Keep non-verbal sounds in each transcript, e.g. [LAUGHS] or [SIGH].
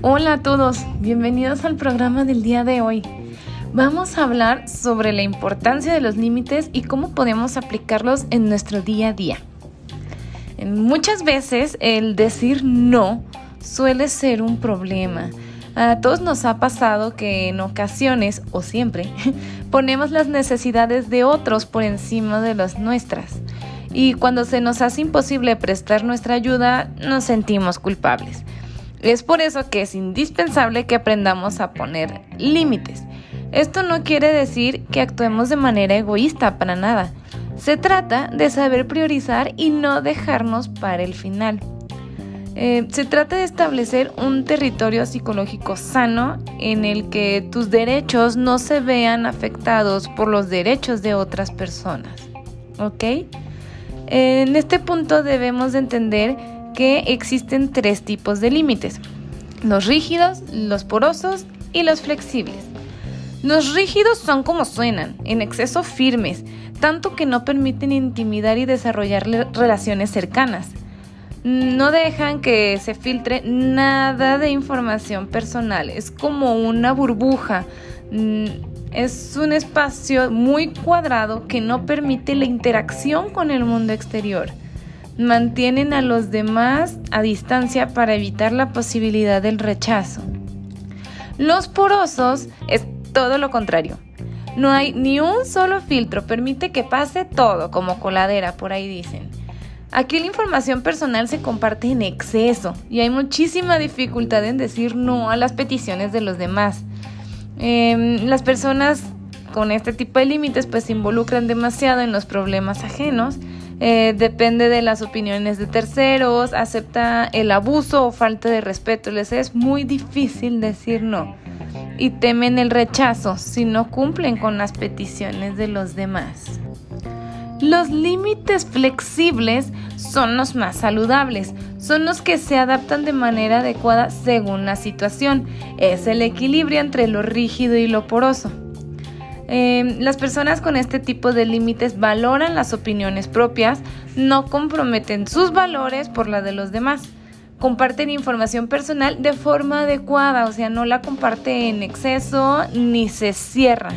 Hola a todos, bienvenidos al programa del día de hoy. Vamos a hablar sobre la importancia de los límites y cómo podemos aplicarlos en nuestro día a día. Muchas veces el decir no suele ser un problema. A todos nos ha pasado que en ocasiones, o siempre, [LAUGHS] ponemos las necesidades de otros por encima de las nuestras. Y cuando se nos hace imposible prestar nuestra ayuda, nos sentimos culpables. Es por eso que es indispensable que aprendamos a poner límites. Esto no quiere decir que actuemos de manera egoísta para nada. Se trata de saber priorizar y no dejarnos para el final. Eh, se trata de establecer un territorio psicológico sano en el que tus derechos no se vean afectados por los derechos de otras personas. ¿Ok? En este punto debemos de entender que existen tres tipos de límites, los rígidos, los porosos y los flexibles. Los rígidos son como suenan, en exceso firmes, tanto que no permiten intimidar y desarrollar relaciones cercanas. No dejan que se filtre nada de información personal, es como una burbuja. Mm, es un espacio muy cuadrado que no permite la interacción con el mundo exterior mantienen a los demás a distancia para evitar la posibilidad del rechazo. Los porosos es todo lo contrario. No hay ni un solo filtro, permite que pase todo, como coladera, por ahí dicen. Aquí la información personal se comparte en exceso y hay muchísima dificultad en decir no a las peticiones de los demás. Em, las personas con este tipo de límites pues se involucran demasiado en los problemas ajenos eh, depende de las opiniones de terceros, acepta el abuso o falta de respeto. Les es muy difícil decir no y temen el rechazo si no cumplen con las peticiones de los demás. Los límites flexibles son los más saludables, son los que se adaptan de manera adecuada según la situación. Es el equilibrio entre lo rígido y lo poroso. Em, las personas con este tipo de límites valoran las opiniones propias, no comprometen sus valores por la de los demás. Comparten información personal de forma adecuada, o sea, no la comparte en exceso ni se cierra.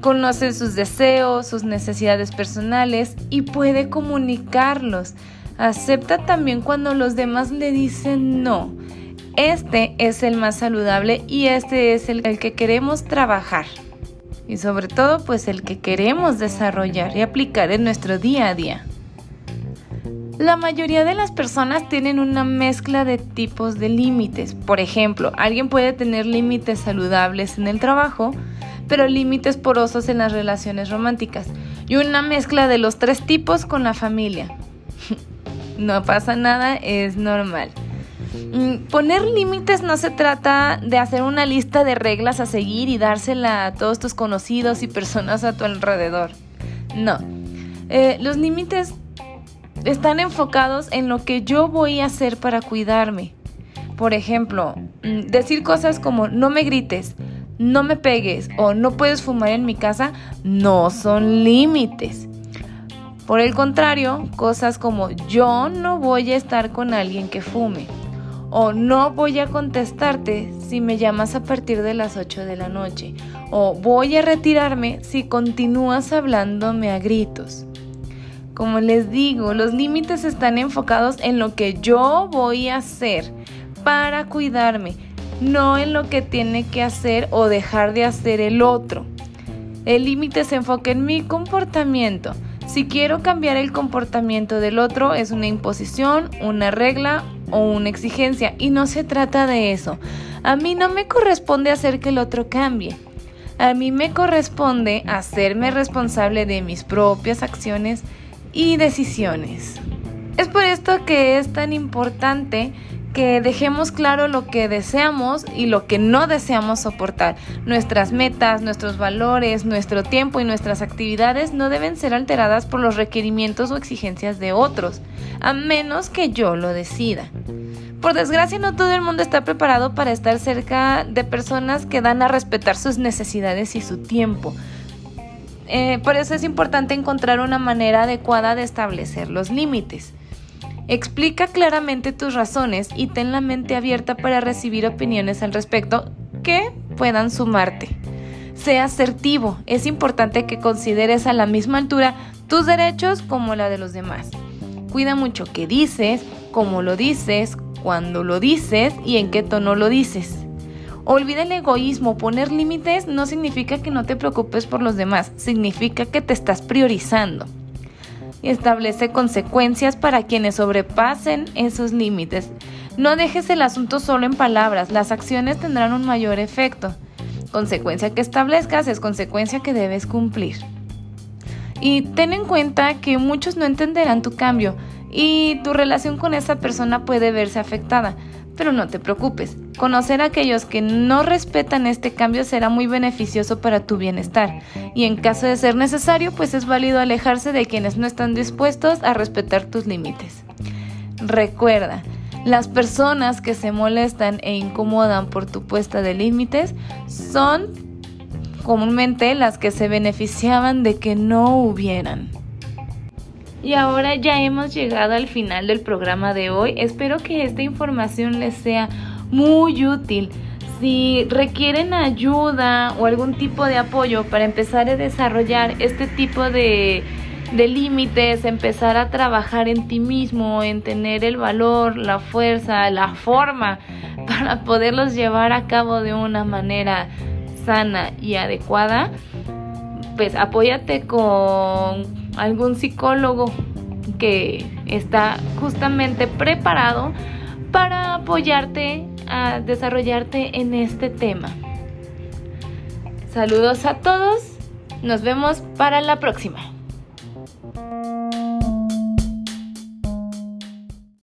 Conocen sus deseos, sus necesidades personales y puede comunicarlos. Acepta también cuando los demás le dicen no. Este es el más saludable y este es el que queremos trabajar y sobre todo pues el que queremos desarrollar y aplicar en nuestro día a día. La mayoría de las personas tienen una mezcla de tipos de límites. Por ejemplo, alguien puede tener límites saludables en el trabajo, pero límites porosos en las relaciones románticas y una mezcla de los tres tipos con la familia. [LAUGHS] no pasa nada, es normal. Mm, poner límites no se trata de hacer una lista de reglas a seguir y dársela a todos tus conocidos y personas a tu alrededor. No. Eh, los límites están enfocados en lo que yo voy a hacer para cuidarme. Por ejemplo, mm, decir cosas como no me grites, no me pegues o no puedes fumar en mi casa no son límites. Por el contrario, cosas como yo no voy a estar con alguien que fume o no voy a contestarte si me llamas a partir de las 8 de la noche, o voy a retirarme si continúas hablándome a gritos. Como les digo, los límites están enfocados en lo que yo voy a hacer para cuidarme, no en lo que tiene que hacer o dejar de hacer el otro. El límite se enfoca en mi comportamiento. Si quiero cambiar el comportamiento del otro es una imposición, una regla o una exigencia y no se trata de eso. A mí no me corresponde hacer que el otro cambie. A mí me corresponde hacerme responsable de mis propias acciones y decisiones. Es por esto que es tan importante que dejemos claro lo que deseamos y lo que no deseamos soportar. Nuestras metas, nuestros valores, nuestro tiempo y nuestras actividades no deben ser alteradas por los requerimientos o exigencias de otros, a menos que yo lo decida. Por desgracia no todo el mundo está preparado para estar cerca de personas que dan a respetar sus necesidades y su tiempo. Eh, por eso es importante encontrar una manera adecuada de establecer los límites. Explica claramente tus razones y ten la mente abierta para recibir opiniones al respecto que puedan sumarte. Sea asertivo, es importante que consideres a la misma altura tus derechos como la de los demás. Cuida mucho qué dices, cómo lo dices, cuándo lo dices y en qué tono lo dices. Olvida el egoísmo, poner límites no significa que no te preocupes por los demás, significa que te estás priorizando. Establece consecuencias para quienes sobrepasen esos límites. No dejes el asunto solo en palabras, las acciones tendrán un mayor efecto. Consecuencia que establezcas es consecuencia que debes cumplir. Y ten en cuenta que muchos no entenderán tu cambio y tu relación con esa persona puede verse afectada. Pero no te preocupes, conocer a aquellos que no respetan este cambio será muy beneficioso para tu bienestar y en caso de ser necesario, pues es válido alejarse de quienes no están dispuestos a respetar tus límites. Recuerda, las personas que se molestan e incomodan por tu puesta de límites son comúnmente las que se beneficiaban de que no hubieran. Y ahora ya hemos llegado al final del programa de hoy. Espero que esta información les sea muy útil. Si requieren ayuda o algún tipo de apoyo para empezar a desarrollar este tipo de, de límites, empezar a trabajar en ti mismo, en tener el valor, la fuerza, la forma para poderlos llevar a cabo de una manera sana y adecuada, pues apóyate con algún psicólogo que está justamente preparado para apoyarte a desarrollarte en este tema. Saludos a todos, nos vemos para la próxima.